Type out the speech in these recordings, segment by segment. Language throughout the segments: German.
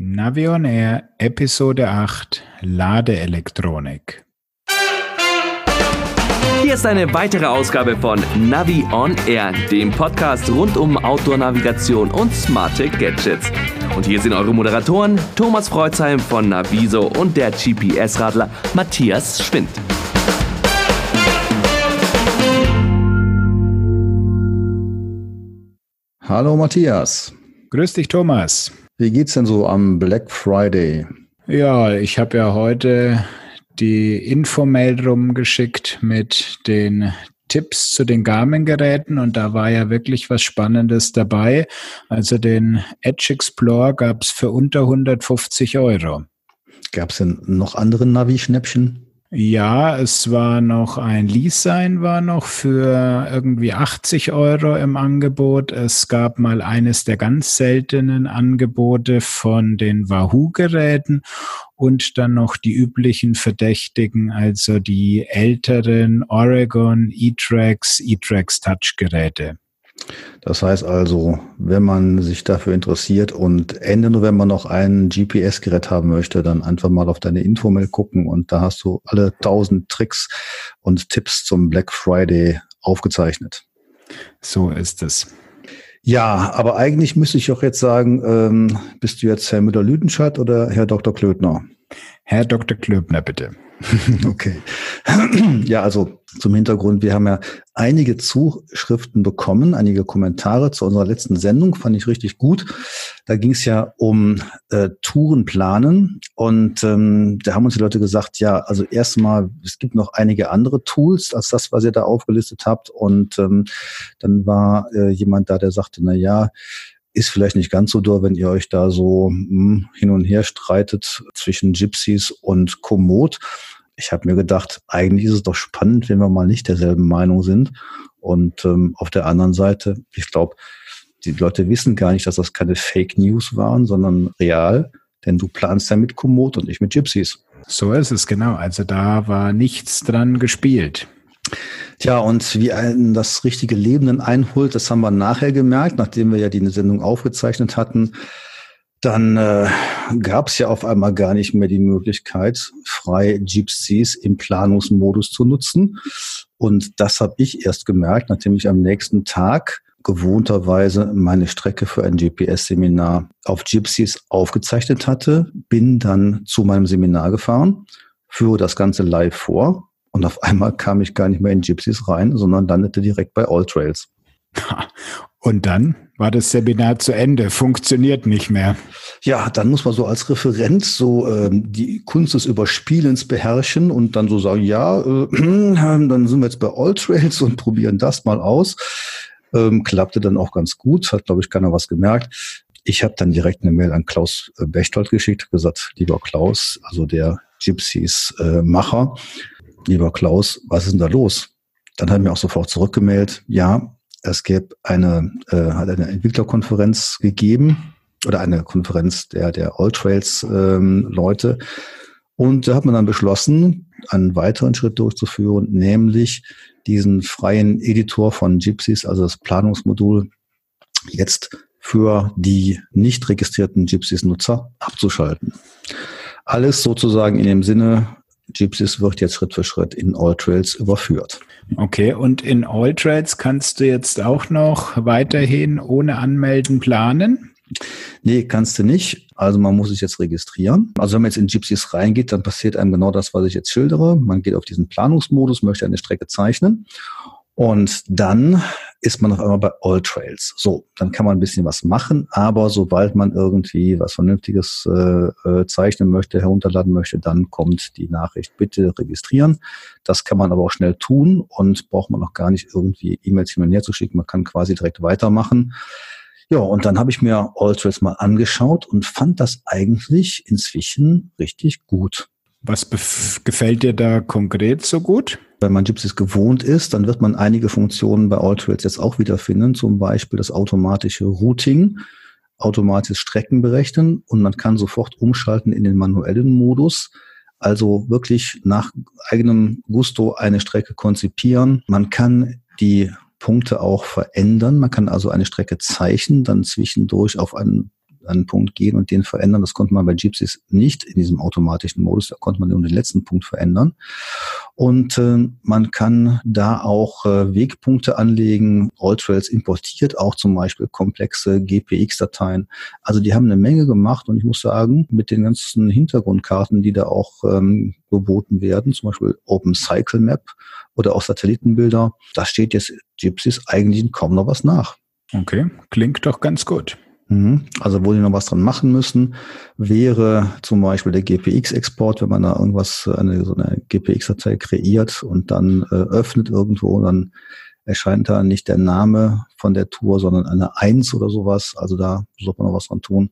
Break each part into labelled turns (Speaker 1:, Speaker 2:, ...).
Speaker 1: Navion Air Episode 8 Ladeelektronik.
Speaker 2: Hier ist eine weitere Ausgabe von Navi On Air, dem Podcast rund um Outdoor-Navigation und smarte Gadgets. Und hier sind eure Moderatoren Thomas Freuzheim von Naviso und der GPS-Radler Matthias Schwind.
Speaker 3: Hallo Matthias.
Speaker 1: Grüß dich, Thomas.
Speaker 3: Wie geht's denn so am Black Friday?
Speaker 1: Ja, ich habe ja heute die Infomail rumgeschickt mit den Tipps zu den Garmin-Geräten und da war ja wirklich was Spannendes dabei. Also den Edge Explorer gab es für unter 150 Euro.
Speaker 3: Gab es denn noch andere Navi-Schnäppchen?
Speaker 1: Ja, es war noch ein Lease-Sein war noch für irgendwie 80 Euro im Angebot. Es gab mal eines der ganz seltenen Angebote von den Wahoo-Geräten und dann noch die üblichen Verdächtigen, also die älteren Oregon E-Trax, E-Trax Touch-Geräte.
Speaker 3: Das heißt also, wenn man sich dafür interessiert und Ende November noch ein GPS-Gerät haben möchte, dann einfach mal auf deine Infomail gucken und da hast du alle tausend Tricks und Tipps zum Black Friday aufgezeichnet.
Speaker 1: So ist es.
Speaker 3: Ja, aber eigentlich müsste ich auch jetzt sagen, ähm, bist du jetzt Herr Müller-Lüdenscheid oder Herr Dr. Klötner?
Speaker 1: Herr Dr. Klöbner, bitte.
Speaker 3: Okay. Ja, also zum Hintergrund, wir haben ja einige Zuschriften bekommen, einige Kommentare zu unserer letzten Sendung, fand ich richtig gut. Da ging es ja um äh, Tourenplanen und ähm, da haben uns die Leute gesagt, ja, also erstmal, es gibt noch einige andere Tools als das, was ihr da aufgelistet habt und ähm, dann war äh, jemand da, der sagte, na ja, ist vielleicht nicht ganz so doll, wenn ihr euch da so hm, hin und her streitet zwischen Gypsies und Komoot. Ich habe mir gedacht, eigentlich ist es doch spannend, wenn wir mal nicht derselben Meinung sind. Und ähm, auf der anderen Seite, ich glaube, die Leute wissen gar nicht, dass das keine Fake News waren, sondern real, denn du planst ja mit Komoot und nicht mit Gypsies.
Speaker 1: So ist es, genau. Also da war nichts dran gespielt.
Speaker 3: Tja, und wie einen das richtige Leben dann einholt, das haben wir nachher gemerkt, nachdem wir ja die Sendung aufgezeichnet hatten. Dann äh, gab es ja auf einmal gar nicht mehr die Möglichkeit, frei Gypsies im Planungsmodus zu nutzen. Und das habe ich erst gemerkt, nachdem ich am nächsten Tag gewohnterweise meine Strecke für ein GPS-Seminar auf Gypsies aufgezeichnet hatte, bin dann zu meinem Seminar gefahren, führe das Ganze live vor und auf einmal kam ich gar nicht mehr in Gypsies rein, sondern landete direkt bei All Trails.
Speaker 1: Und dann war das Seminar zu Ende, funktioniert nicht mehr.
Speaker 3: Ja, dann muss man so als Referent so ähm, die Kunst des Überspielens beherrschen und dann so sagen, ja, äh, dann sind wir jetzt bei All Trails und probieren das mal aus. Ähm, klappte dann auch ganz gut, hat, glaube ich, keiner was gemerkt. Ich habe dann direkt eine Mail an Klaus äh, Bechtold geschickt, gesagt, lieber Klaus, also der Gypsies-Macher, äh, lieber Klaus, was ist denn da los? Dann hat er mir auch sofort zurückgemeldet, ja, es gäbe eine, äh, hat eine Entwicklerkonferenz gegeben oder eine Konferenz der, der All Trails ähm. Und da hat man dann beschlossen, einen weiteren Schritt durchzuführen, nämlich diesen freien Editor von Gypsies, also das Planungsmodul, jetzt für die nicht registrierten Gypsies-Nutzer abzuschalten. Alles sozusagen in dem Sinne, Gypsies wird jetzt Schritt für Schritt in All Trails überführt.
Speaker 1: Okay, und in All Trails kannst du jetzt auch noch weiterhin ohne Anmelden planen?
Speaker 3: Nee, kannst du nicht. Also man muss sich jetzt registrieren. Also wenn man jetzt in Gypsies reingeht, dann passiert einem genau das, was ich jetzt schildere. Man geht auf diesen Planungsmodus, möchte eine Strecke zeichnen und dann ist man auf einmal bei All Trails. So, dann kann man ein bisschen was machen, aber sobald man irgendwie was Vernünftiges äh, äh, zeichnen möchte, herunterladen möchte, dann kommt die Nachricht, bitte registrieren. Das kann man aber auch schnell tun und braucht man auch gar nicht irgendwie E-Mails hin und her zu schicken. Man kann quasi direkt weitermachen. Ja, und dann habe ich mir All Trails mal angeschaut und fand das eigentlich inzwischen richtig gut.
Speaker 1: Was gefällt dir da konkret so gut?
Speaker 3: Wenn man Gypsies gewohnt ist, dann wird man einige Funktionen bei AllTrails jetzt auch wiederfinden, zum Beispiel das automatische Routing, automatisches Strecken berechnen und man kann sofort umschalten in den manuellen Modus. Also wirklich nach eigenem Gusto eine Strecke konzipieren. Man kann die Punkte auch verändern. Man kann also eine Strecke zeichnen, dann zwischendurch auf einen einen Punkt gehen und den verändern. Das konnte man bei Gypsies nicht in diesem automatischen Modus. Da konnte man nur den letzten Punkt verändern. Und äh, man kann da auch äh, Wegpunkte anlegen. Alltrails importiert auch zum Beispiel komplexe GPX-Dateien. Also die haben eine Menge gemacht und ich muss sagen, mit den ganzen Hintergrundkarten, die da auch ähm, geboten werden, zum Beispiel Open Cycle Map oder auch Satellitenbilder, da steht jetzt Gypsies eigentlich kaum noch was nach.
Speaker 1: Okay, klingt doch ganz gut.
Speaker 3: Mhm. Also wo die noch was dran machen müssen, wäre zum Beispiel der GPX-Export, wenn man da irgendwas, eine, so eine GPX-Datei kreiert und dann äh, öffnet irgendwo, dann erscheint da nicht der Name von der Tour, sondern eine Eins oder sowas. Also da sollte man noch was dran tun.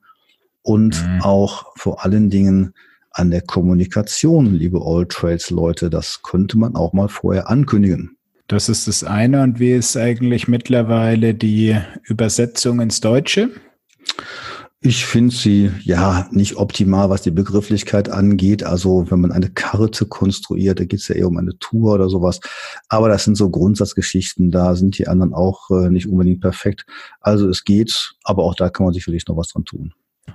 Speaker 3: Und mhm. auch vor allen Dingen an der Kommunikation, liebe All Trails Leute, das könnte man auch mal vorher ankündigen.
Speaker 1: Das ist das eine. Und wie ist eigentlich mittlerweile die Übersetzung ins Deutsche?
Speaker 3: Ich finde sie ja nicht optimal, was die Begrifflichkeit angeht. Also wenn man eine Karte konstruiert, da geht es ja eher um eine Tour oder sowas. Aber das sind so Grundsatzgeschichten, da sind die anderen auch äh, nicht unbedingt perfekt. Also es geht, aber auch da kann man sicherlich noch was dran tun.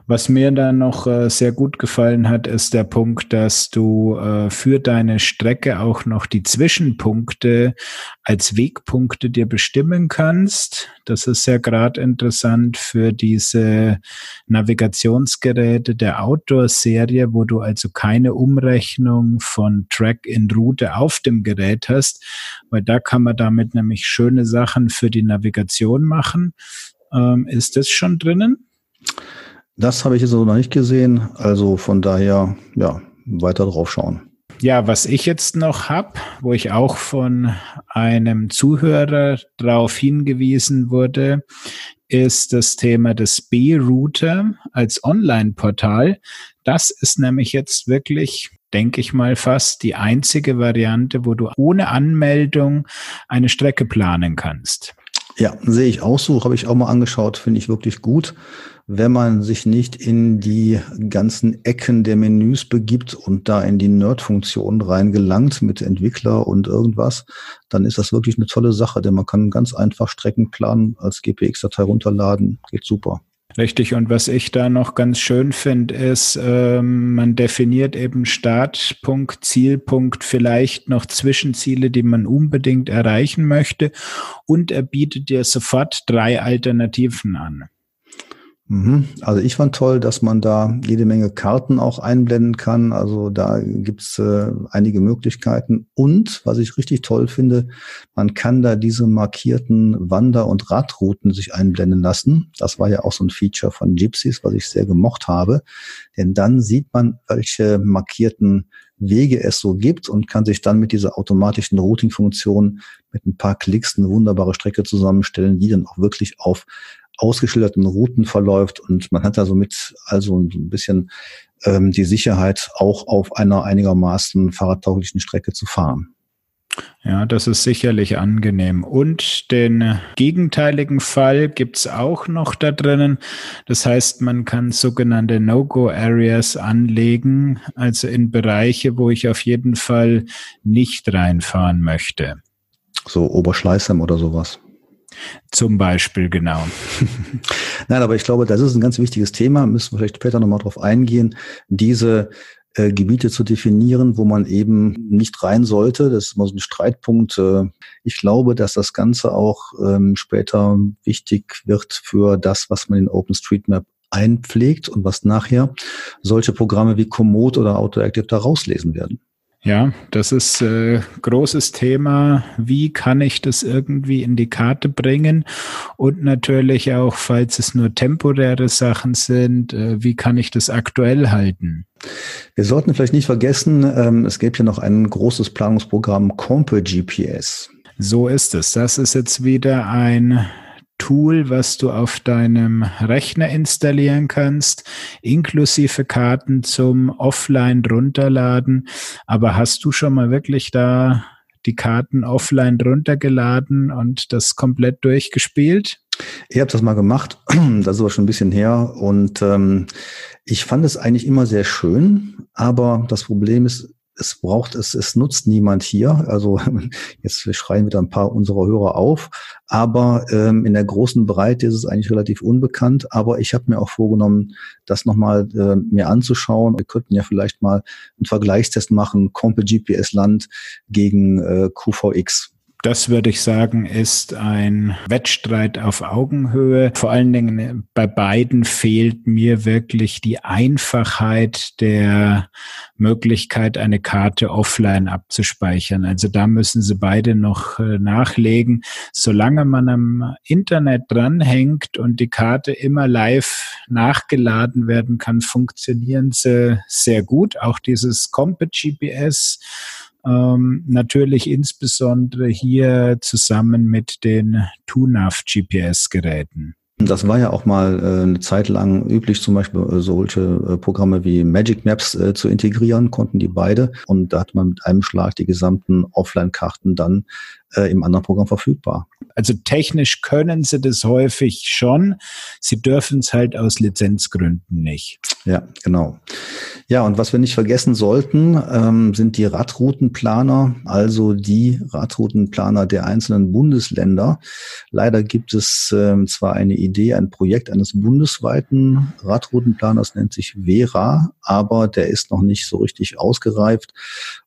Speaker 1: Was mir da noch äh, sehr gut gefallen hat, ist der Punkt, dass du äh, für deine Strecke auch noch die Zwischenpunkte als Wegpunkte dir bestimmen kannst. Das ist ja gerade interessant für diese Navigationsgeräte der Outdoor-Serie, wo du also keine Umrechnung von Track in Route auf dem Gerät hast, weil da kann man damit nämlich schöne Sachen für die Navigation machen. Ähm, ist das schon drinnen?
Speaker 3: Das habe ich jetzt noch nicht gesehen. Also von daher, ja, weiter drauf schauen.
Speaker 1: Ja, was ich jetzt noch habe, wo ich auch von einem Zuhörer darauf hingewiesen wurde, ist das Thema des B-Router als Online-Portal. Das ist nämlich jetzt wirklich, denke ich mal, fast die einzige Variante, wo du ohne Anmeldung eine Strecke planen kannst.
Speaker 3: Ja, sehe ich auch so, habe ich auch mal angeschaut, finde ich wirklich gut wenn man sich nicht in die ganzen Ecken der Menüs begibt und da in die Nerd-Funktionen reingelangt mit Entwickler und irgendwas, dann ist das wirklich eine tolle Sache, denn man kann ganz einfach Strecken planen, als GPX-Datei runterladen, geht super.
Speaker 1: Richtig, und was ich da noch ganz schön finde, ist, ähm, man definiert eben Startpunkt, Zielpunkt, vielleicht noch Zwischenziele, die man unbedingt erreichen möchte, und er bietet dir sofort drei Alternativen an.
Speaker 3: Mhm. Also ich fand toll, dass man da jede Menge Karten auch einblenden kann. Also da gibt's äh, einige Möglichkeiten. Und was ich richtig toll finde, man kann da diese markierten Wander- und Radrouten sich einblenden lassen. Das war ja auch so ein Feature von Gypsies, was ich sehr gemocht habe. Denn dann sieht man, welche markierten Wege es so gibt und kann sich dann mit dieser automatischen Routing-Funktion mit ein paar Klicks eine wunderbare Strecke zusammenstellen, die dann auch wirklich auf ausgeschilderten Routen verläuft und man hat da somit also ein bisschen ähm, die Sicherheit, auch auf einer einigermaßen fahrradtauglichen Strecke zu fahren.
Speaker 1: Ja, das ist sicherlich angenehm. Und den gegenteiligen Fall gibt's auch noch da drinnen. Das heißt, man kann sogenannte No-Go-Areas anlegen, also in Bereiche, wo ich auf jeden Fall nicht reinfahren möchte.
Speaker 3: So Oberschleißheim oder sowas.
Speaker 1: Zum Beispiel, genau.
Speaker 3: Nein, aber ich glaube, das ist ein ganz wichtiges Thema, müssen wir vielleicht später nochmal drauf eingehen, diese äh, Gebiete zu definieren, wo man eben nicht rein sollte. Das ist immer so ein Streitpunkt. Äh, ich glaube, dass das Ganze auch ähm, später wichtig wird für das, was man in OpenStreetMap einpflegt und was nachher solche Programme wie Komoot oder AutoActive da rauslesen werden.
Speaker 1: Ja, das ist äh, großes Thema. Wie kann ich das irgendwie in die Karte bringen? Und natürlich auch, falls es nur temporäre Sachen sind, äh, wie kann ich das aktuell halten?
Speaker 3: Wir sollten vielleicht nicht vergessen, ähm, es gibt ja noch ein großes Planungsprogramm Compe GPS.
Speaker 1: So ist es. Das ist jetzt wieder ein Tool, was du auf deinem Rechner installieren kannst, inklusive Karten zum Offline runterladen. Aber hast du schon mal wirklich da die Karten offline runtergeladen und das komplett durchgespielt?
Speaker 3: Ich habe das mal gemacht, das ist aber schon ein bisschen her und ähm, ich fand es eigentlich immer sehr schön, aber das Problem ist, es braucht es, es nutzt niemand hier. Also jetzt schreien wieder ein paar unserer Hörer auf, aber ähm, in der großen Breite ist es eigentlich relativ unbekannt. Aber ich habe mir auch vorgenommen, das nochmal äh, mir anzuschauen. Wir könnten ja vielleicht mal einen Vergleichstest machen, Compe GPS Land gegen äh, QVX.
Speaker 1: Das würde ich sagen, ist ein Wettstreit auf Augenhöhe. Vor allen Dingen bei beiden fehlt mir wirklich die Einfachheit der Möglichkeit, eine Karte offline abzuspeichern. Also da müssen sie beide noch äh, nachlegen. Solange man am Internet dranhängt und die Karte immer live nachgeladen werden kann, funktionieren sie sehr gut. Auch dieses Compet GPS ähm, natürlich insbesondere hier zusammen mit den TUNAV GPS-Geräten.
Speaker 3: Das war ja auch mal äh, eine Zeit lang üblich, zum Beispiel äh, solche äh, Programme wie Magic Maps äh, zu integrieren, konnten die beide. Und da hat man mit einem Schlag die gesamten Offline-Karten dann äh, im anderen Programm verfügbar.
Speaker 1: Also technisch können sie das häufig schon. Sie dürfen es halt aus Lizenzgründen nicht.
Speaker 3: Ja, genau. Ja, und was wir nicht vergessen sollten, ähm, sind die Radroutenplaner, also die Radroutenplaner der einzelnen Bundesländer. Leider gibt es ähm, zwar eine Idee, ein Projekt eines bundesweiten Radroutenplaners, nennt sich Vera, aber der ist noch nicht so richtig ausgereift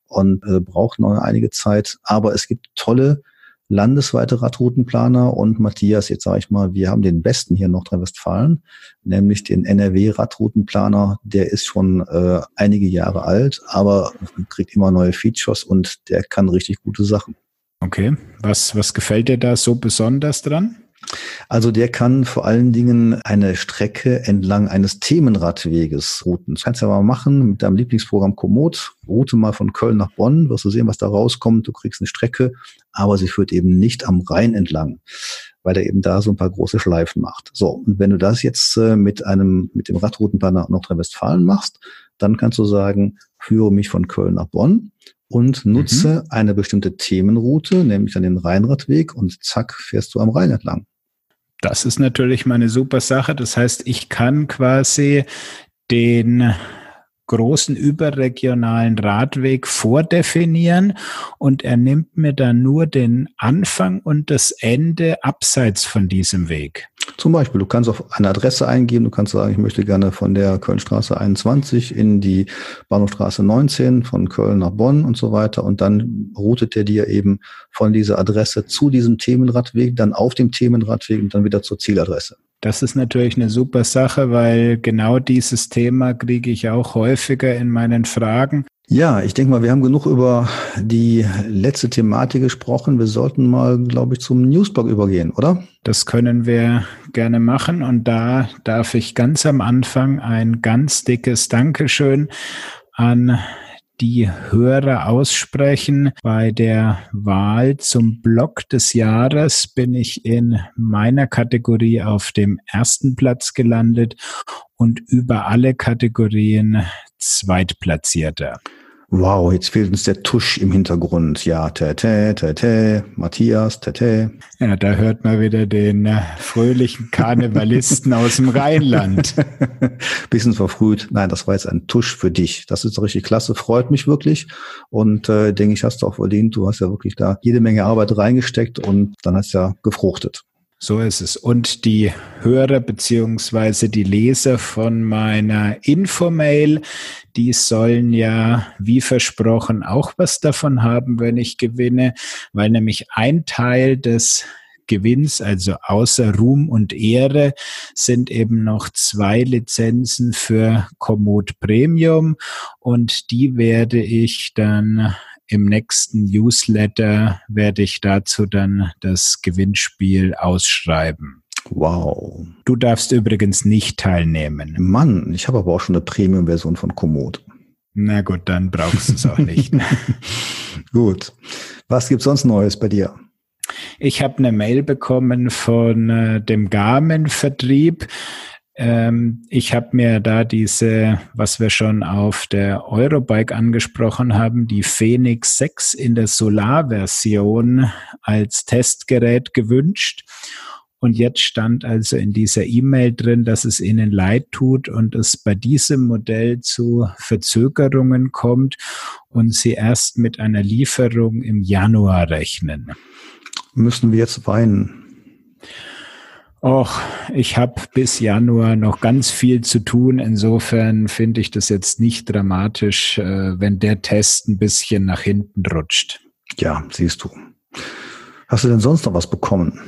Speaker 3: und äh, braucht noch einige Zeit. Aber es gibt tolle landesweite Radroutenplaner und Matthias, jetzt sage ich mal, wir haben den besten hier in Nordrhein-Westfalen, nämlich den NRW-Radroutenplaner. Der ist schon äh, einige Jahre alt, aber kriegt immer neue Features und der kann richtig gute Sachen.
Speaker 1: Okay, was, was gefällt dir da so besonders dran?
Speaker 3: Also der kann vor allen Dingen eine Strecke entlang eines Themenradweges routen. Das kannst du ja mal machen mit deinem Lieblingsprogramm Komoot. Route mal von Köln nach Bonn, wirst du sehen, was da rauskommt. Du kriegst eine Strecke, aber sie führt eben nicht am Rhein entlang, weil er eben da so ein paar große Schleifen macht. So, und wenn du das jetzt äh, mit einem, mit dem Radroutenplaner Nordrhein-Westfalen machst, dann kannst du sagen, führe mich von Köln nach Bonn und nutze mhm. eine bestimmte Themenroute, nämlich dann den Rheinradweg und zack, fährst du am Rhein entlang.
Speaker 1: Das ist natürlich mal eine super Sache. Das heißt, ich kann quasi den großen überregionalen Radweg vordefinieren und er nimmt mir dann nur den Anfang und das Ende abseits von diesem Weg.
Speaker 3: Zum Beispiel, du kannst auf eine Adresse eingeben, du kannst sagen, ich möchte gerne von der Kölnstraße 21 in die Bahnhofstraße 19, von Köln nach Bonn und so weiter. Und dann routet er dir eben von dieser Adresse zu diesem Themenradweg, dann auf dem Themenradweg und dann wieder zur Zieladresse.
Speaker 1: Das ist natürlich eine super Sache, weil genau dieses Thema kriege ich auch häufiger in meinen Fragen.
Speaker 3: Ja, ich denke mal, wir haben genug über die letzte Thematik gesprochen. Wir sollten mal, glaube ich, zum Newsblog übergehen, oder?
Speaker 1: Das können wir gerne machen. Und da darf ich ganz am Anfang ein ganz dickes Dankeschön an die Hörer aussprechen. Bei der Wahl zum Blog des Jahres bin ich in meiner Kategorie auf dem ersten Platz gelandet und über alle Kategorien Zweitplatzierter.
Speaker 3: Wow, jetzt fehlt uns der Tusch im Hintergrund. Ja, tete, tete, Matthias, tete.
Speaker 1: Ja, da hört man wieder den äh, fröhlichen Karnevalisten aus dem Rheinland.
Speaker 3: Bisschen verfrüht. Nein, das war jetzt ein Tusch für dich. Das ist richtig klasse, freut mich wirklich. Und äh, denke ich, hast du auch verdient. Du hast ja wirklich da jede Menge Arbeit reingesteckt und dann hast ja gefruchtet.
Speaker 1: So ist es. Und die Hörer beziehungsweise die Leser von meiner Infomail, die sollen ja, wie versprochen, auch was davon haben, wenn ich gewinne, weil nämlich ein Teil des Gewinns, also außer Ruhm und Ehre, sind eben noch zwei Lizenzen für Komoot Premium und die werde ich dann im nächsten Newsletter werde ich dazu dann das Gewinnspiel ausschreiben.
Speaker 3: Wow.
Speaker 1: Du darfst übrigens nicht teilnehmen.
Speaker 3: Mann, ich habe aber auch schon eine Premium-Version von Komoot.
Speaker 1: Na gut, dann brauchst du es auch nicht.
Speaker 3: gut. Was gibt's sonst Neues bei dir?
Speaker 1: Ich habe eine Mail bekommen von äh, dem Garmin-Vertrieb. Ähm, ich habe mir da diese, was wir schon auf der Eurobike angesprochen haben, die Phoenix 6 in der Solar-Version als Testgerät gewünscht. Und jetzt stand also in dieser E-Mail drin, dass es ihnen leid tut und es bei diesem Modell zu Verzögerungen kommt und sie erst mit einer Lieferung im Januar rechnen.
Speaker 3: Müssen wir jetzt weinen?
Speaker 1: Och, ich habe bis Januar noch ganz viel zu tun. Insofern finde ich das jetzt nicht dramatisch, äh, wenn der Test ein bisschen nach hinten rutscht.
Speaker 3: Ja, siehst du. Hast du denn sonst noch was bekommen?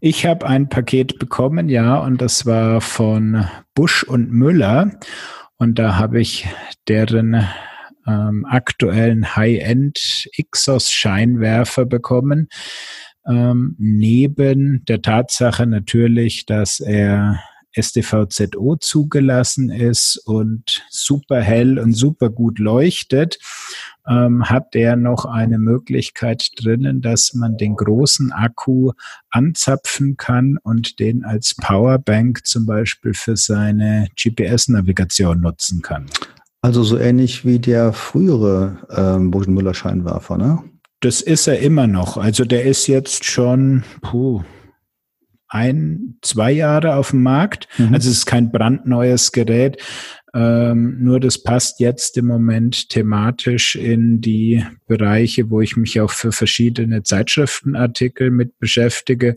Speaker 1: Ich habe ein Paket bekommen, ja, und das war von Busch und Müller. Und da habe ich deren ähm, aktuellen High-End Ixos-Scheinwerfer bekommen ähm, neben der Tatsache natürlich, dass er STVZO zugelassen ist und super hell und super gut leuchtet, ähm, hat der noch eine Möglichkeit drinnen, dass man den großen Akku anzapfen kann und den als Powerbank zum Beispiel für seine GPS-Navigation nutzen kann.
Speaker 3: Also so ähnlich wie der frühere ähm, Burschen-Müller-Scheinwerfer, ne?
Speaker 1: Das ist er immer noch. Also der ist jetzt schon puh, ein, zwei Jahre auf dem Markt. Mhm. Also es ist kein brandneues Gerät. Ähm, nur das passt jetzt im Moment thematisch in die Bereiche, wo ich mich auch für verschiedene Zeitschriftenartikel mit beschäftige.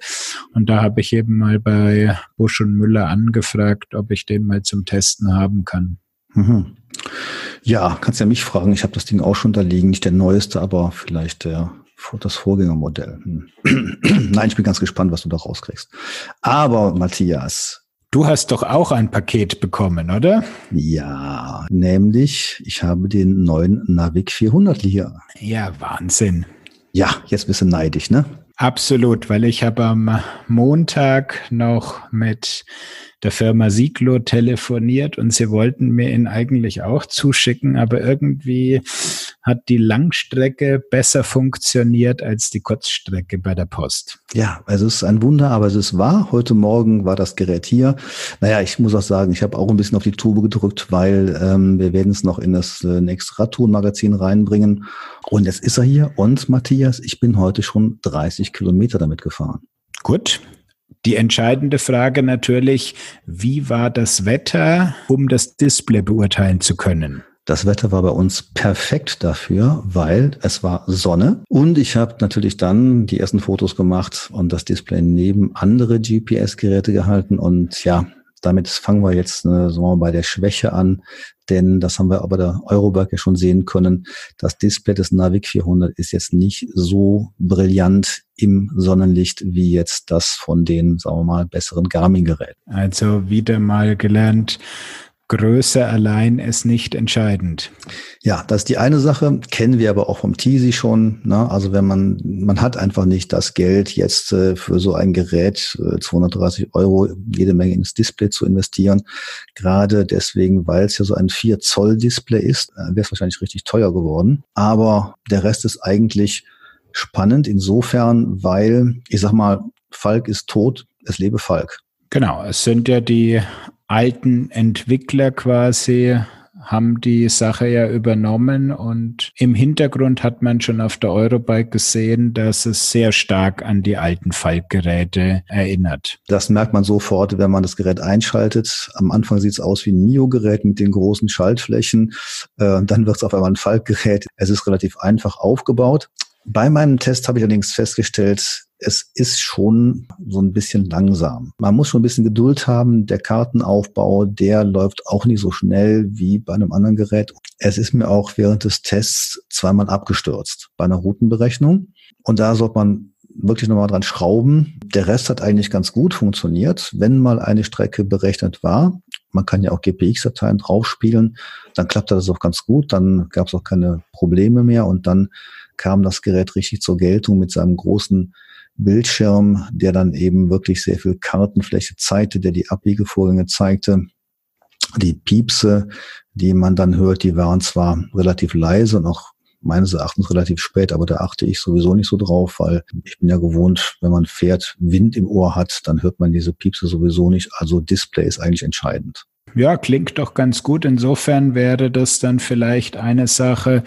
Speaker 1: Und da habe ich eben mal bei Busch und Müller angefragt, ob ich den mal zum Testen haben kann.
Speaker 3: Mhm. Ja, kannst ja mich fragen. Ich habe das Ding auch schon da liegen. Nicht der neueste, aber vielleicht der, das Vorgängermodell. Hm. Nein, ich bin ganz gespannt, was du da rauskriegst. Aber Matthias.
Speaker 1: Du hast doch auch ein Paket bekommen, oder?
Speaker 3: Ja, nämlich ich habe den neuen Navic 400 hier.
Speaker 1: Ja, Wahnsinn.
Speaker 3: Ja, jetzt bist du neidisch, ne?
Speaker 1: Absolut, weil ich habe am Montag noch mit der Firma Siglo telefoniert und sie wollten mir ihn eigentlich auch zuschicken, aber irgendwie hat die Langstrecke besser funktioniert als die Kurzstrecke bei der Post.
Speaker 3: Ja, also es ist ein Wunder, aber es ist wahr. Heute Morgen war das Gerät hier. Naja, ich muss auch sagen, ich habe auch ein bisschen auf die Tube gedrückt, weil ähm, wir werden es noch in das äh, nächste Radtourenmagazin reinbringen. Und jetzt ist er hier. Und Matthias, ich bin heute schon 30 Kilometer damit gefahren.
Speaker 1: Gut, die entscheidende Frage natürlich, wie war das Wetter, um das Display beurteilen zu können?
Speaker 3: Das Wetter war bei uns perfekt dafür, weil es war Sonne und ich habe natürlich dann die ersten Fotos gemacht und das Display neben andere GPS-Geräte gehalten und ja, damit fangen wir jetzt äh, sagen bei der Schwäche an, denn das haben wir aber der Euroberg ja schon sehen können. Das Display des Navic 400 ist jetzt nicht so brillant im Sonnenlicht wie jetzt das von den, sagen wir mal, besseren Garmin-Geräten.
Speaker 1: Also wieder mal gelernt, Größe allein ist nicht entscheidend.
Speaker 3: Ja, das ist die eine Sache. Kennen wir aber auch vom Teasy schon. Ne? Also wenn man, man hat einfach nicht das Geld jetzt äh, für so ein Gerät, äh, 230 Euro, jede Menge ins Display zu investieren. Gerade deswegen, weil es ja so ein 4 Zoll Display ist, äh, wäre es wahrscheinlich richtig teuer geworden. Aber der Rest ist eigentlich spannend insofern, weil, ich sag mal, Falk ist tot, es lebe Falk.
Speaker 1: Genau, es sind ja die alten Entwickler quasi haben die Sache ja übernommen und im Hintergrund hat man schon auf der Eurobike gesehen, dass es sehr stark an die alten Falk-Geräte erinnert.
Speaker 3: Das merkt man sofort, wenn man das Gerät einschaltet. Am Anfang sieht es aus wie ein Mio-Gerät mit den großen Schaltflächen. Äh, dann wird es auf einmal ein Falk-Gerät. Es ist relativ einfach aufgebaut. Bei meinem Test habe ich allerdings festgestellt, es ist schon so ein bisschen langsam. Man muss schon ein bisschen Geduld haben. Der Kartenaufbau, der läuft auch nicht so schnell wie bei einem anderen Gerät. Es ist mir auch während des Tests zweimal abgestürzt bei einer Routenberechnung. Und da sollte man wirklich nochmal dran schrauben. Der Rest hat eigentlich ganz gut funktioniert. Wenn mal eine Strecke berechnet war, man kann ja auch GPX-Dateien draufspielen, dann klappte das auch ganz gut. Dann gab es auch keine Probleme mehr und dann kam das Gerät richtig zur Geltung mit seinem großen Bildschirm, der dann eben wirklich sehr viel Kartenfläche zeigte, der die Abbiegevorgänge zeigte. Die Piepse, die man dann hört, die waren zwar relativ leise und auch meines Erachtens relativ spät, aber da achte ich sowieso nicht so drauf, weil ich bin ja gewohnt, wenn man fährt, Wind im Ohr hat, dann hört man diese Piepse sowieso nicht. Also Display ist eigentlich entscheidend.
Speaker 1: Ja, klingt doch ganz gut. Insofern wäre das dann vielleicht eine Sache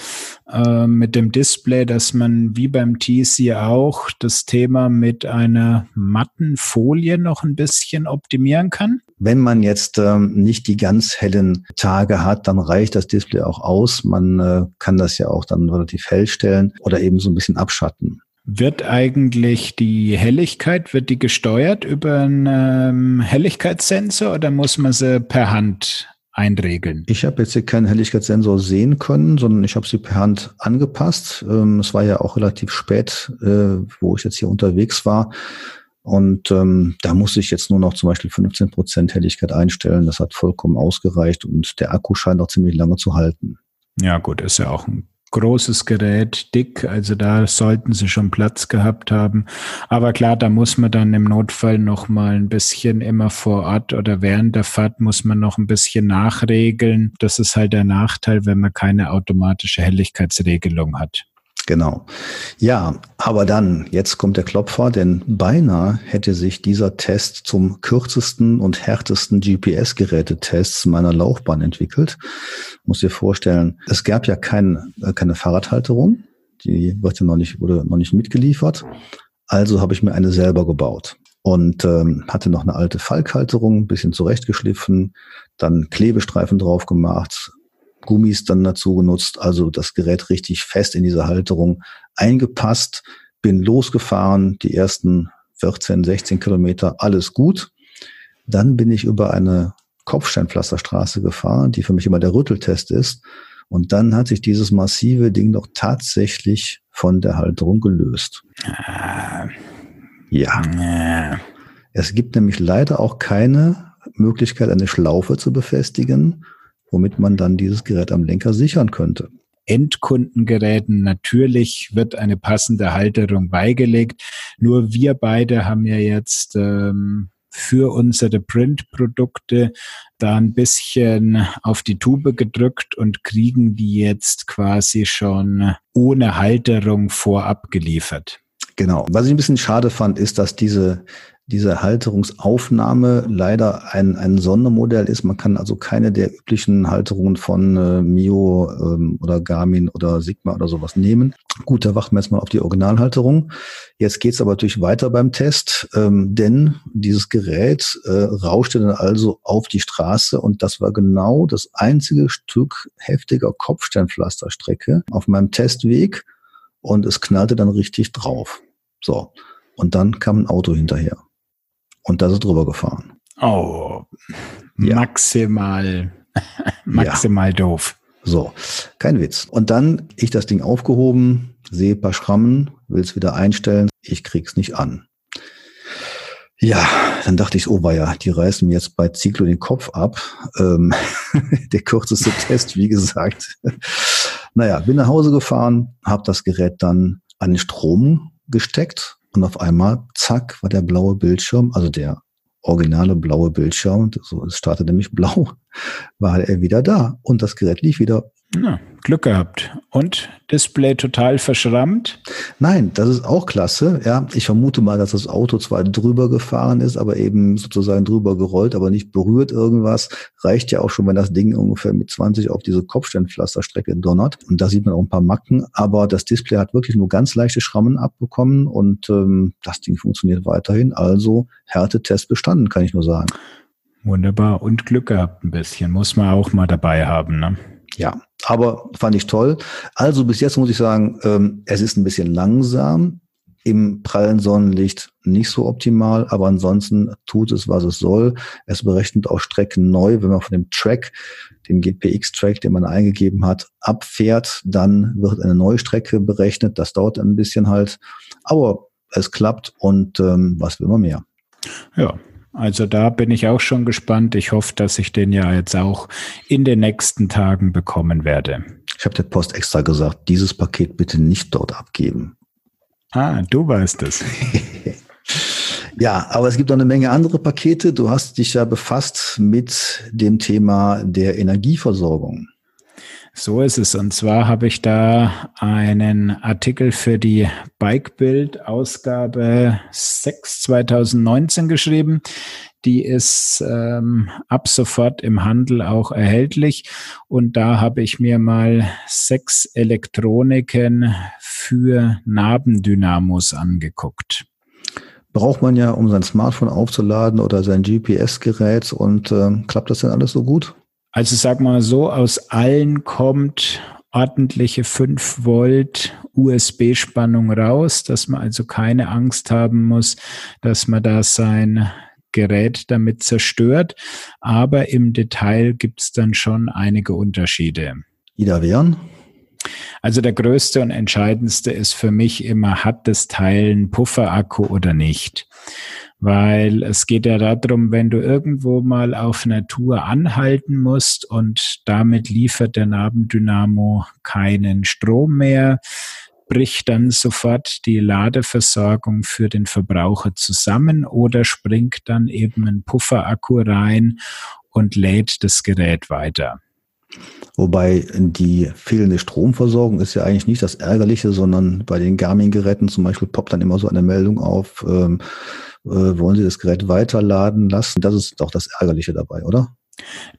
Speaker 1: äh, mit dem Display, dass man wie beim TC auch das Thema mit einer matten Folie noch ein bisschen optimieren kann.
Speaker 3: Wenn man jetzt ähm, nicht die ganz hellen Tage hat, dann reicht das Display auch aus. Man äh, kann das ja auch dann relativ hell stellen oder eben so ein bisschen abschatten.
Speaker 1: Wird eigentlich die Helligkeit, wird die gesteuert über einen ähm, Helligkeitssensor oder muss man sie per Hand einregeln?
Speaker 3: Ich habe jetzt hier keinen Helligkeitssensor sehen können, sondern ich habe sie per Hand angepasst. Ähm, es war ja auch relativ spät, äh, wo ich jetzt hier unterwegs war. Und ähm, da muss ich jetzt nur noch zum Beispiel 15 Prozent Helligkeit einstellen. Das hat vollkommen ausgereicht und der Akku scheint auch ziemlich lange zu halten.
Speaker 1: Ja, gut, ist ja auch ein großes Gerät, dick, also da sollten sie schon Platz gehabt haben. Aber klar, da muss man dann im Notfall noch mal ein bisschen immer vor Ort oder während der Fahrt muss man noch ein bisschen nachregeln. Das ist halt der Nachteil, wenn man keine automatische Helligkeitsregelung hat.
Speaker 3: Genau. Ja, aber dann, jetzt kommt der Klopfer, denn beinahe hätte sich dieser Test zum kürzesten und härtesten GPS-Gerätetests meiner Laufbahn entwickelt. Muss dir vorstellen, es gab ja kein, äh, keine Fahrradhalterung. Die wird ja noch nicht, wurde noch nicht mitgeliefert. Also habe ich mir eine selber gebaut und ähm, hatte noch eine alte Falkhalterung, ein bisschen zurechtgeschliffen, dann Klebestreifen drauf gemacht, Gummis dann dazu genutzt, also das Gerät richtig fest in diese Halterung eingepasst, bin losgefahren, die ersten 14, 16 Kilometer, alles gut. Dann bin ich über eine Kopfsteinpflasterstraße gefahren, die für mich immer der Rütteltest ist. Und dann hat sich dieses massive Ding doch tatsächlich von der Halterung gelöst.
Speaker 1: Ah.
Speaker 3: Ja. Es gibt nämlich leider auch keine Möglichkeit, eine Schlaufe zu befestigen womit man dann dieses Gerät am Lenker sichern könnte.
Speaker 1: Endkundengeräten natürlich wird eine passende Halterung beigelegt. Nur wir beide haben ja jetzt ähm, für unsere Printprodukte da ein bisschen auf die Tube gedrückt und kriegen die jetzt quasi schon ohne Halterung vorab geliefert.
Speaker 3: Genau. Was ich ein bisschen schade fand, ist, dass diese diese Halterungsaufnahme leider ein, ein Sondermodell ist. Man kann also keine der üblichen Halterungen von äh, Mio ähm, oder Garmin oder Sigma oder sowas nehmen. Gut, da warten wir jetzt mal auf die Originalhalterung. Jetzt geht's aber natürlich weiter beim Test, ähm, denn dieses Gerät äh, rauschte dann also auf die Straße und das war genau das einzige Stück heftiger Kopfsteinpflasterstrecke auf meinem Testweg und es knallte dann richtig drauf. So. Und dann kam ein Auto hinterher. Und da ist er drüber gefahren.
Speaker 1: Oh, ja. maximal, maximal ja. doof.
Speaker 3: So, kein Witz. Und dann ich das Ding aufgehoben, sehe ein paar Schrammen, will es wieder einstellen, ich krieg's nicht an. Ja, dann dachte ich, oh ja, die reißen mir jetzt bei Ziklo den Kopf ab. Ähm, der kürzeste Test, wie gesagt. naja, bin nach Hause gefahren, habe das Gerät dann an den Strom gesteckt und auf einmal, zack, war der blaue Bildschirm, also der originale blaue Bildschirm, so es startete nämlich blau, war er wieder da und das Gerät lief wieder
Speaker 1: ja, Glück gehabt. Und Display total verschrammt?
Speaker 3: Nein, das ist auch klasse. Ja, ich vermute mal, dass das Auto zwar drüber gefahren ist, aber eben sozusagen drüber gerollt, aber nicht berührt irgendwas. Reicht ja auch schon, wenn das Ding ungefähr mit 20 auf diese Kopfsteinpflasterstrecke donnert. Und da sieht man auch ein paar Macken. Aber das Display hat wirklich nur ganz leichte Schrammen abbekommen und ähm, das Ding funktioniert weiterhin. Also Härtetest bestanden, kann ich nur sagen.
Speaker 1: Wunderbar. Und Glück gehabt ein bisschen. Muss man auch mal dabei haben, ne?
Speaker 3: Ja, aber fand ich toll. Also bis jetzt muss ich sagen, ähm, es ist ein bisschen langsam. Im prallen Sonnenlicht nicht so optimal, aber ansonsten tut es, was es soll. Es berechnet auch Strecken neu. Wenn man von dem Track, dem GPX-Track, den man eingegeben hat, abfährt, dann wird eine neue Strecke berechnet. Das dauert ein bisschen halt. Aber es klappt und ähm, was will man mehr?
Speaker 1: Ja, also da bin ich auch schon gespannt. Ich hoffe, dass ich den ja jetzt auch in den nächsten Tagen bekommen werde.
Speaker 3: Ich habe der Post extra gesagt, dieses Paket bitte nicht dort abgeben.
Speaker 1: Ah, du weißt es.
Speaker 3: ja, aber es gibt noch eine Menge andere Pakete. Du hast dich ja befasst mit dem Thema der Energieversorgung.
Speaker 1: So ist es. Und zwar habe ich da einen Artikel für die Bikebild Ausgabe 6 2019 geschrieben. die ist ähm, ab sofort im Handel auch erhältlich. Und da habe ich mir mal sechs Elektroniken für Nabendynamos angeguckt.
Speaker 3: Braucht man ja, um sein Smartphone aufzuladen oder sein GPS-Gerät und äh, klappt das denn alles so gut?
Speaker 1: Also sag mal so, aus allen kommt ordentliche 5 Volt USB-Spannung raus, dass man also keine Angst haben muss, dass man da sein Gerät damit zerstört. Aber im Detail gibt es dann schon einige Unterschiede.
Speaker 3: Ida wären?
Speaker 1: Also der größte und entscheidendste ist für mich immer, hat das Teil einen Pufferakku oder nicht? Weil es geht ja darum, wenn du irgendwo mal auf Tour anhalten musst und damit liefert der Nabendynamo keinen Strom mehr, bricht dann sofort die Ladeversorgung für den Verbraucher zusammen oder springt dann eben ein Pufferakku rein und lädt das Gerät weiter.
Speaker 3: Wobei die fehlende Stromversorgung ist ja eigentlich nicht das Ärgerliche, sondern bei den Garmin-Geräten zum Beispiel poppt dann immer so eine Meldung auf, ähm, äh, wollen Sie das Gerät weiterladen lassen? Das ist doch das Ärgerliche dabei, oder?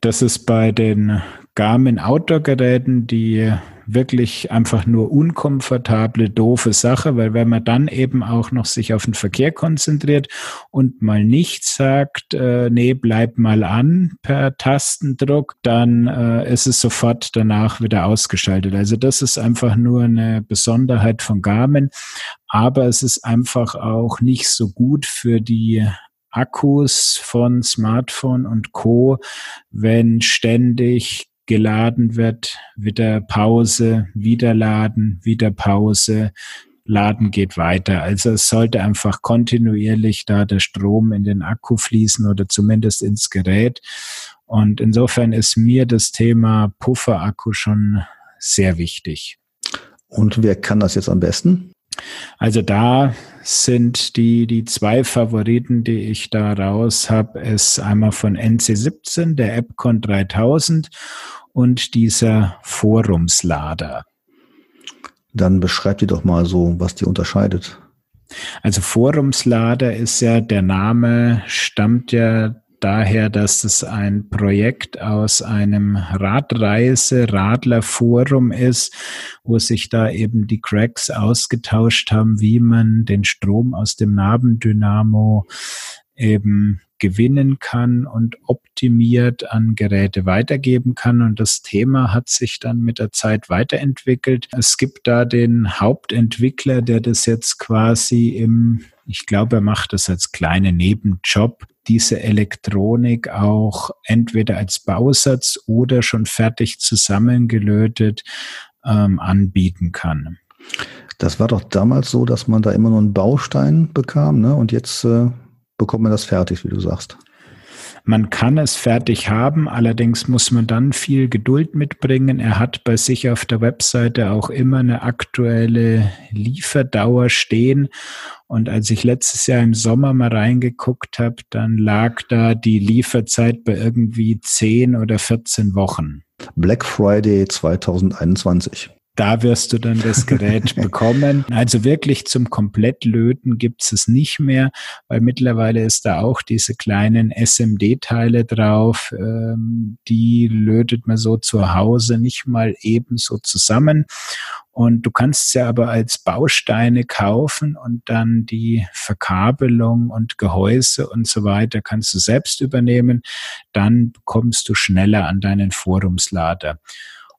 Speaker 1: Das ist bei den Garmin Outdoor-Geräten, die wirklich einfach nur unkomfortable, doofe Sache, weil wenn man dann eben auch noch sich auf den Verkehr konzentriert und mal nicht sagt, äh, nee, bleib mal an per Tastendruck, dann äh, ist es sofort danach wieder ausgeschaltet. Also das ist einfach nur eine Besonderheit von Garmin, aber es ist einfach auch nicht so gut für die Akkus von Smartphone und Co, wenn ständig geladen wird, wieder Pause, wieder laden, wieder Pause, Laden geht weiter. Also es sollte einfach kontinuierlich da der Strom in den Akku fließen oder zumindest ins Gerät. Und insofern ist mir das Thema Pufferakku schon sehr wichtig.
Speaker 3: Und wer kann das jetzt am besten?
Speaker 1: Also da sind die, die zwei Favoriten, die ich da raus habe, ist einmal von NC17, der AppCon 3000 und dieser Forumslader.
Speaker 3: Dann beschreibt die doch mal so, was die unterscheidet.
Speaker 1: Also Forumslader ist ja, der Name stammt ja daher, dass es ein Projekt aus einem Radreise-Radlerforum ist, wo sich da eben die Cracks ausgetauscht haben, wie man den Strom aus dem Nabendynamo eben gewinnen kann und optimiert an Geräte weitergeben kann. Und das Thema hat sich dann mit der Zeit weiterentwickelt. Es gibt da den Hauptentwickler, der das jetzt quasi im, ich glaube, er macht das als kleinen Nebenjob, diese Elektronik auch entweder als Bausatz oder schon fertig zusammengelötet ähm, anbieten kann.
Speaker 3: Das war doch damals so, dass man da immer nur einen Baustein bekam, ne? Und jetzt äh, bekommt man das fertig, wie du sagst.
Speaker 1: Man kann es fertig haben, allerdings muss man dann viel Geduld mitbringen. Er hat bei sich auf der Webseite auch immer eine aktuelle Lieferdauer stehen. Und als ich letztes Jahr im Sommer mal reingeguckt habe, dann lag da die Lieferzeit bei irgendwie 10 oder 14 Wochen.
Speaker 3: Black Friday 2021
Speaker 1: da wirst du dann das Gerät bekommen. Also wirklich zum Komplettlöten gibt es nicht mehr, weil mittlerweile ist da auch diese kleinen SMD-Teile drauf. Ähm, die lötet man so zu Hause nicht mal ebenso zusammen. Und du kannst sie aber als Bausteine kaufen und dann die Verkabelung und Gehäuse und so weiter kannst du selbst übernehmen. Dann kommst du schneller an deinen Forumslader.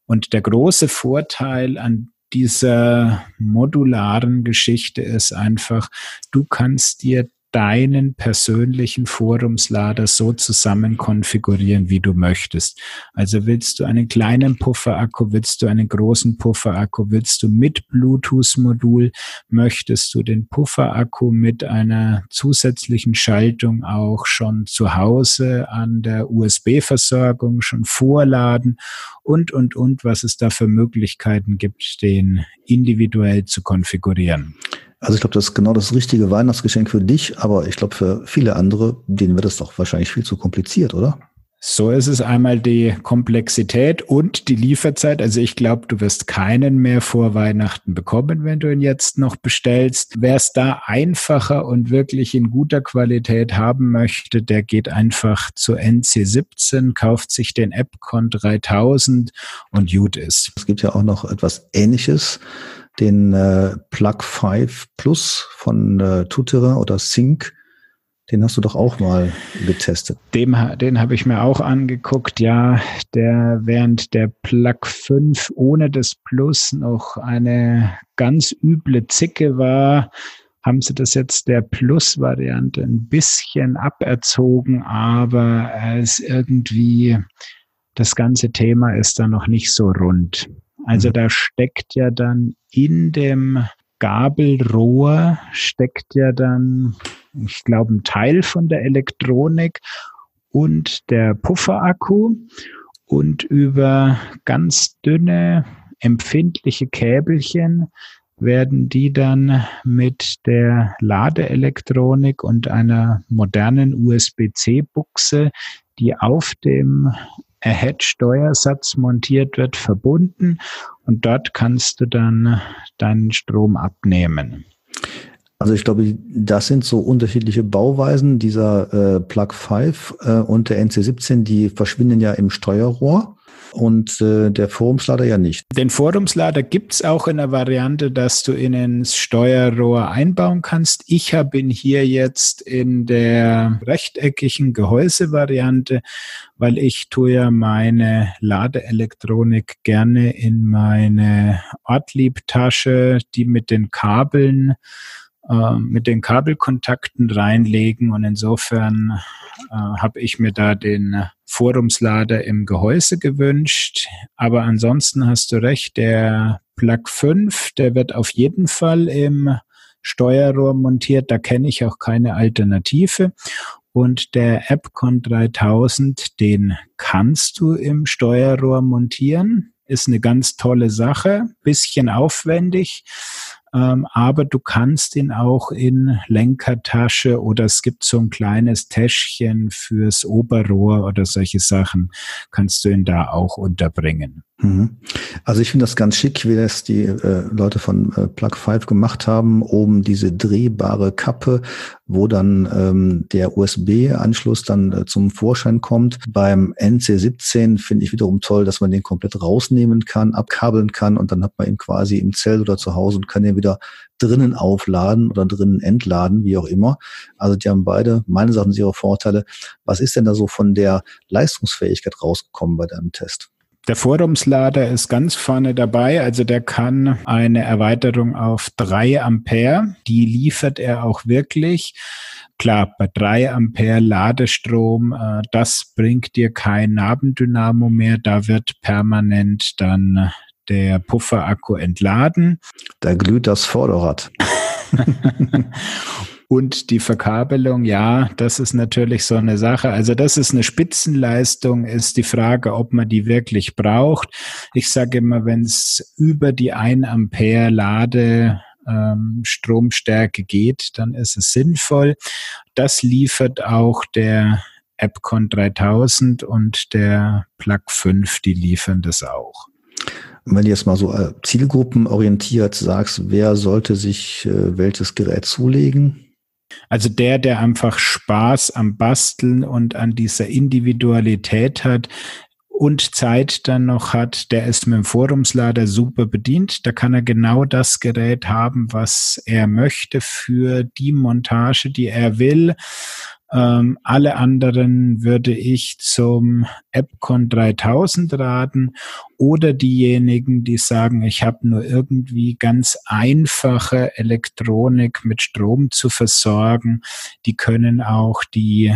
Speaker 1: Und der große Vorteil an dieser modularen Geschichte ist einfach, du kannst dir deinen persönlichen Forumslader so zusammen konfigurieren, wie du möchtest. Also willst du einen kleinen Pufferakku, willst du einen großen Pufferakku, willst du mit Bluetooth-Modul, möchtest du den Pufferakku mit einer zusätzlichen Schaltung auch schon zu Hause an der USB-Versorgung schon vorladen und, und, und, was es da für Möglichkeiten gibt, den individuell zu konfigurieren.
Speaker 3: Also ich glaube, das ist genau das richtige Weihnachtsgeschenk für dich, aber ich glaube für viele andere, denen wird es doch wahrscheinlich viel zu kompliziert, oder?
Speaker 1: So ist es einmal die Komplexität und die Lieferzeit. Also ich glaube, du wirst keinen mehr vor Weihnachten bekommen, wenn du ihn jetzt noch bestellst. Wer es da einfacher und wirklich in guter Qualität haben möchte, der geht einfach zu NC17, kauft sich den AppCon 3000 und gut ist.
Speaker 3: Es gibt ja auch noch etwas Ähnliches den äh, Plug 5 Plus von äh, Tutera oder Sync den hast du doch auch mal getestet.
Speaker 1: Dem, den habe ich mir auch angeguckt, ja. Der während der Plug 5 ohne das Plus noch eine ganz üble Zicke war, haben sie das jetzt der Plus-Variante ein bisschen aberzogen, aber es irgendwie, das ganze Thema ist da noch nicht so rund. Also mhm. da steckt ja dann in dem Gabelrohr steckt ja dann ich glaube, ein Teil von der Elektronik und der Pufferakku und über ganz dünne, empfindliche Käbelchen werden die dann mit der Ladeelektronik und einer modernen USB-C-Buchse, die auf dem Ahead-Steuersatz montiert wird, verbunden und dort kannst du dann deinen Strom abnehmen.
Speaker 3: Also ich glaube, das sind so unterschiedliche Bauweisen. Dieser äh, Plug 5 äh, und der NC17, die verschwinden ja im Steuerrohr und äh, der Forumslader ja nicht.
Speaker 1: Den Forumslader gibt's auch in der Variante, dass du ihn ins Steuerrohr einbauen kannst. Ich habe ihn hier jetzt in der rechteckigen Gehäusevariante, weil ich tue ja meine Ladeelektronik gerne in meine Ortlieb-Tasche, die mit den Kabeln äh, mit den Kabelkontakten reinlegen und insofern äh, habe ich mir da den Forumslader im Gehäuse gewünscht. Aber ansonsten hast du recht, der Plug 5, der wird auf jeden Fall im Steuerrohr montiert. Da kenne ich auch keine Alternative. Und der AppCon 3000, den kannst du im Steuerrohr montieren. Ist eine ganz tolle Sache, bisschen aufwendig, ähm, aber du kannst ihn auch in Lenkertasche oder es gibt so ein kleines Täschchen fürs Oberrohr oder solche Sachen, kannst du ihn da auch unterbringen.
Speaker 3: Mhm. Also ich finde das ganz schick, wie das die äh, Leute von äh, Plug 5 gemacht haben. Oben diese drehbare Kappe, wo dann ähm, der USB-Anschluss dann äh, zum Vorschein kommt. Beim NC17 finde ich wiederum toll, dass man den komplett rausnehmen kann, abkabeln kann und dann hat man ihn quasi im Zelt oder zu Hause und kann den wieder drinnen aufladen oder drinnen entladen, wie auch immer. Also die haben beide meines Erachtens ihre Vorteile. Was ist denn da so von der Leistungsfähigkeit rausgekommen bei deinem Test?
Speaker 1: Der Forumslader ist ganz vorne dabei, also der kann eine Erweiterung auf drei Ampere. Die liefert er auch wirklich. Klar, bei drei Ampere Ladestrom, äh, das bringt dir kein Nabendynamo mehr. Da wird permanent dann der Pufferakku entladen.
Speaker 3: Da glüht das Vorderrad.
Speaker 1: Und die Verkabelung, ja, das ist natürlich so eine Sache. Also das ist eine Spitzenleistung, ist die Frage, ob man die wirklich braucht. Ich sage immer, wenn es über die 1 Ampere Lade ähm, Stromstärke geht, dann ist es sinnvoll. Das liefert auch der AppCon 3000 und der Plug 5, die liefern das auch.
Speaker 3: wenn du jetzt mal so äh, zielgruppenorientiert sagst, wer sollte sich äh, welches Gerät zulegen?
Speaker 1: Also der, der einfach Spaß am Basteln und an dieser Individualität hat, und Zeit dann noch hat, der ist mit dem Forumslader super bedient. Da kann er genau das Gerät haben, was er möchte für die Montage, die er will. Ähm, alle anderen würde ich zum AppCon 3000 raten oder diejenigen, die sagen, ich habe nur irgendwie ganz einfache Elektronik mit Strom zu versorgen, die können auch die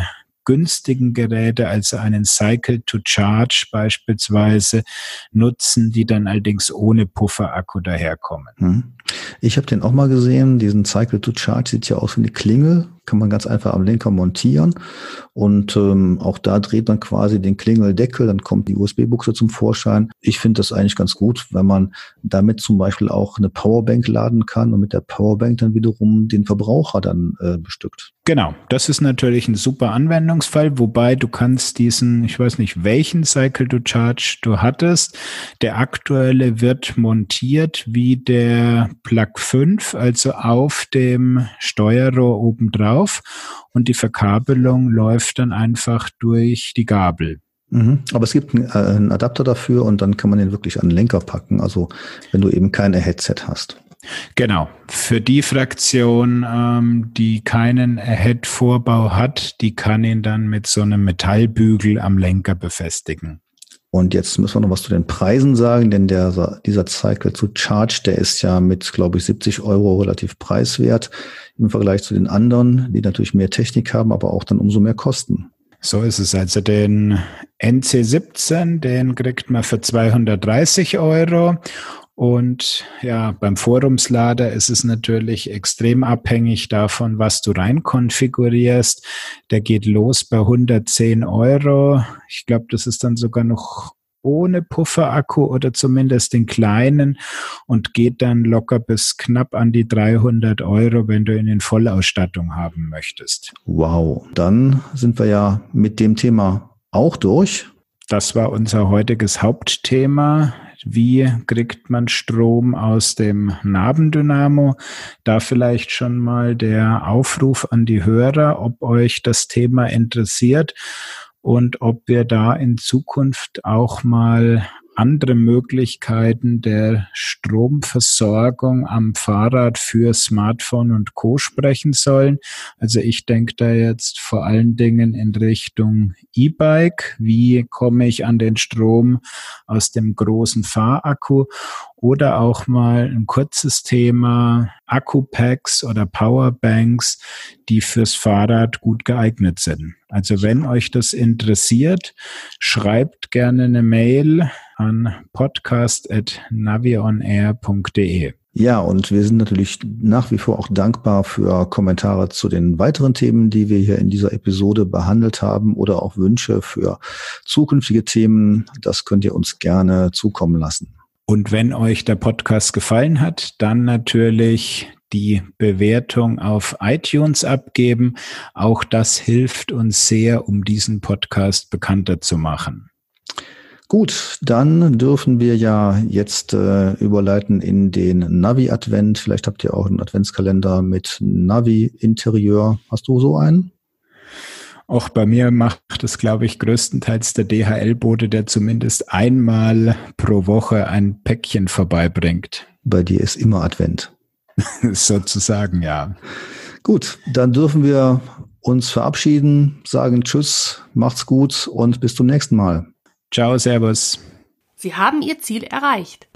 Speaker 1: günstigen Geräte, also einen Cycle to Charge beispielsweise, nutzen, die dann allerdings ohne Pufferakku daherkommen. Hm.
Speaker 3: Ich habe den auch mal gesehen, diesen Cycle to Charge sieht ja aus wie eine Klingel, kann man ganz einfach am Lenker montieren. Und ähm, auch da dreht man quasi den Klingeldeckel, dann kommt die USB-Buchse zum Vorschein. Ich finde das eigentlich ganz gut, wenn man damit zum Beispiel auch eine Powerbank laden kann und mit der Powerbank dann wiederum den Verbraucher dann äh, bestückt.
Speaker 1: Genau, das ist natürlich ein super Anwendungsfall, wobei du kannst diesen, ich weiß nicht, welchen Cycle to Charge du hattest. Der aktuelle wird montiert wie der Plug 5, also auf dem Steuerrohr obendrauf und die Verkabelung läuft dann einfach durch die Gabel.
Speaker 3: Mhm. Aber es gibt einen, äh, einen Adapter dafür und dann kann man den wirklich an den Lenker packen, also wenn du eben keine Headset hast.
Speaker 1: Genau. Für die Fraktion, ähm, die keinen Ahead-Vorbau hat, die kann ihn dann mit so einem Metallbügel am Lenker befestigen.
Speaker 3: Und jetzt müssen wir noch was zu den Preisen sagen, denn der, dieser Cycle to Charge, der ist ja mit, glaube ich, 70 Euro relativ preiswert im Vergleich zu den anderen, die natürlich mehr Technik haben, aber auch dann umso mehr kosten.
Speaker 1: So ist es. Also den NC17, den kriegt man für 230 Euro und ja, beim Forumslader ist es natürlich extrem abhängig davon, was du rein konfigurierst. Der geht los bei 110 Euro. Ich glaube, das ist dann sogar noch ohne Pufferakku oder zumindest den kleinen und geht dann locker bis knapp an die 300 Euro, wenn du ihn in Vollausstattung haben möchtest.
Speaker 3: Wow, dann sind wir ja mit dem Thema auch durch.
Speaker 1: Das war unser heutiges Hauptthema. Wie kriegt man Strom aus dem Nabendynamo? Da vielleicht schon mal der Aufruf an die Hörer, ob euch das Thema interessiert und ob wir da in Zukunft auch mal andere Möglichkeiten der Stromversorgung am Fahrrad für Smartphone und Co sprechen sollen. Also ich denke da jetzt vor allen Dingen in Richtung E-Bike. Wie komme ich an den Strom aus dem großen Fahrakku? Oder auch mal ein kurzes Thema Akkupacks oder Powerbanks, die fürs Fahrrad gut geeignet sind. Also wenn euch das interessiert, schreibt gerne eine Mail an podcast.navionair.de.
Speaker 3: Ja, und wir sind natürlich nach wie vor auch dankbar für Kommentare zu den weiteren Themen, die wir hier in dieser Episode behandelt haben oder auch Wünsche für zukünftige Themen. Das könnt ihr uns gerne zukommen lassen.
Speaker 1: Und wenn euch der Podcast gefallen hat, dann natürlich die Bewertung auf iTunes abgeben. Auch das hilft uns sehr, um diesen Podcast bekannter zu machen.
Speaker 3: Gut, dann dürfen wir ja jetzt äh, überleiten in den Navi-Advent. Vielleicht habt ihr auch einen Adventskalender mit Navi-Interieur. Hast du so einen?
Speaker 1: Auch bei mir macht es, glaube ich, größtenteils der DHL-Bote, der zumindest einmal pro Woche ein Päckchen vorbeibringt.
Speaker 3: Bei dir ist immer Advent.
Speaker 1: Sozusagen, ja.
Speaker 3: Gut, dann dürfen wir uns verabschieden, sagen Tschüss, macht's gut und bis zum nächsten Mal.
Speaker 1: Ciao, Servus.
Speaker 4: Sie haben Ihr Ziel erreicht.